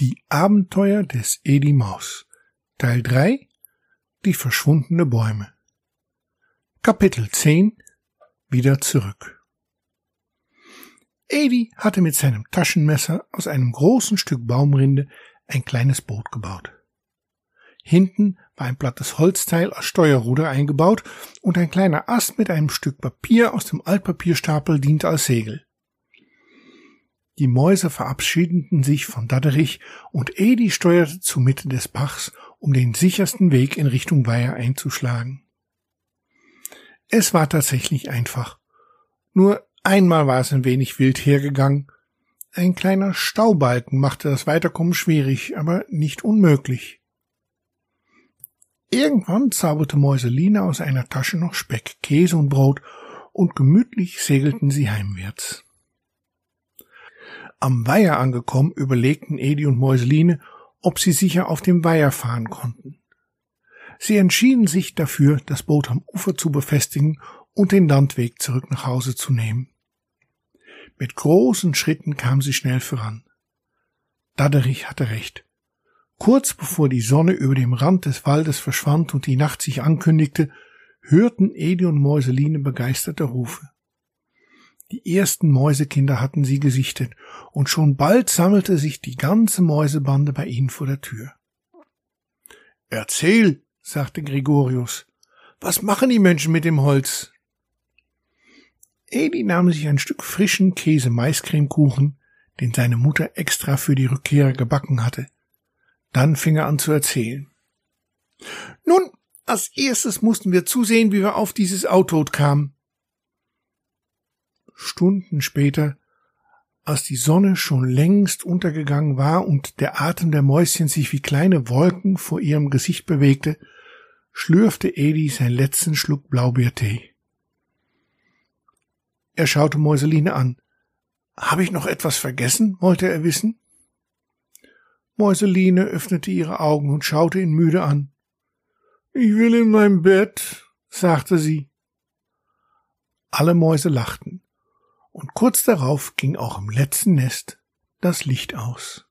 Die Abenteuer des Edi Maus. Teil 3 Die verschwundene Bäume. Kapitel 10 Wieder zurück. Edi hatte mit seinem Taschenmesser aus einem großen Stück Baumrinde ein kleines Boot gebaut. Hinten war ein plattes Holzteil als Steuerruder eingebaut und ein kleiner Ast mit einem Stück Papier aus dem Altpapierstapel diente als Segel. Die Mäuse verabschiedeten sich von Dadderich und Edi steuerte zur Mitte des Bachs, um den sichersten Weg in Richtung Weiher einzuschlagen. Es war tatsächlich einfach. Nur einmal war es ein wenig wild hergegangen. Ein kleiner Staubalken machte das Weiterkommen schwierig, aber nicht unmöglich. Irgendwann zauberte Mäuseline aus einer Tasche noch Speck, Käse und Brot, und gemütlich segelten sie heimwärts. Am Weiher angekommen, überlegten Edi und Mäuseline, ob sie sicher auf dem Weiher fahren konnten. Sie entschieden sich dafür, das Boot am Ufer zu befestigen und den Landweg zurück nach Hause zu nehmen. Mit großen Schritten kam sie schnell voran. Dadderich hatte recht. Kurz bevor die Sonne über dem Rand des Waldes verschwand und die Nacht sich ankündigte, hörten Edi und Mäuseline begeisterte Rufe. Die ersten Mäusekinder hatten sie gesichtet, und schon bald sammelte sich die ganze Mäusebande bei ihnen vor der Tür. Erzähl, sagte Gregorius, was machen die Menschen mit dem Holz? Edi nahm sich ein Stück frischen Käse-Maiscremekuchen, den seine Mutter extra für die Rückkehrer gebacken hatte. Dann fing er an zu erzählen. Nun, als erstes mussten wir zusehen, wie wir auf dieses Auto kamen. Stunden später, als die Sonne schon längst untergegangen war und der Atem der Mäuschen sich wie kleine Wolken vor ihrem Gesicht bewegte, schlürfte Edi seinen letzten Schluck Blaubeertee. Er schaute Mäuseline an. Habe ich noch etwas vergessen? wollte er wissen. Mäuseline öffnete ihre Augen und schaute ihn müde an. Ich will in mein Bett, sagte sie. Alle Mäuse lachten und kurz darauf ging auch im letzten Nest das Licht aus.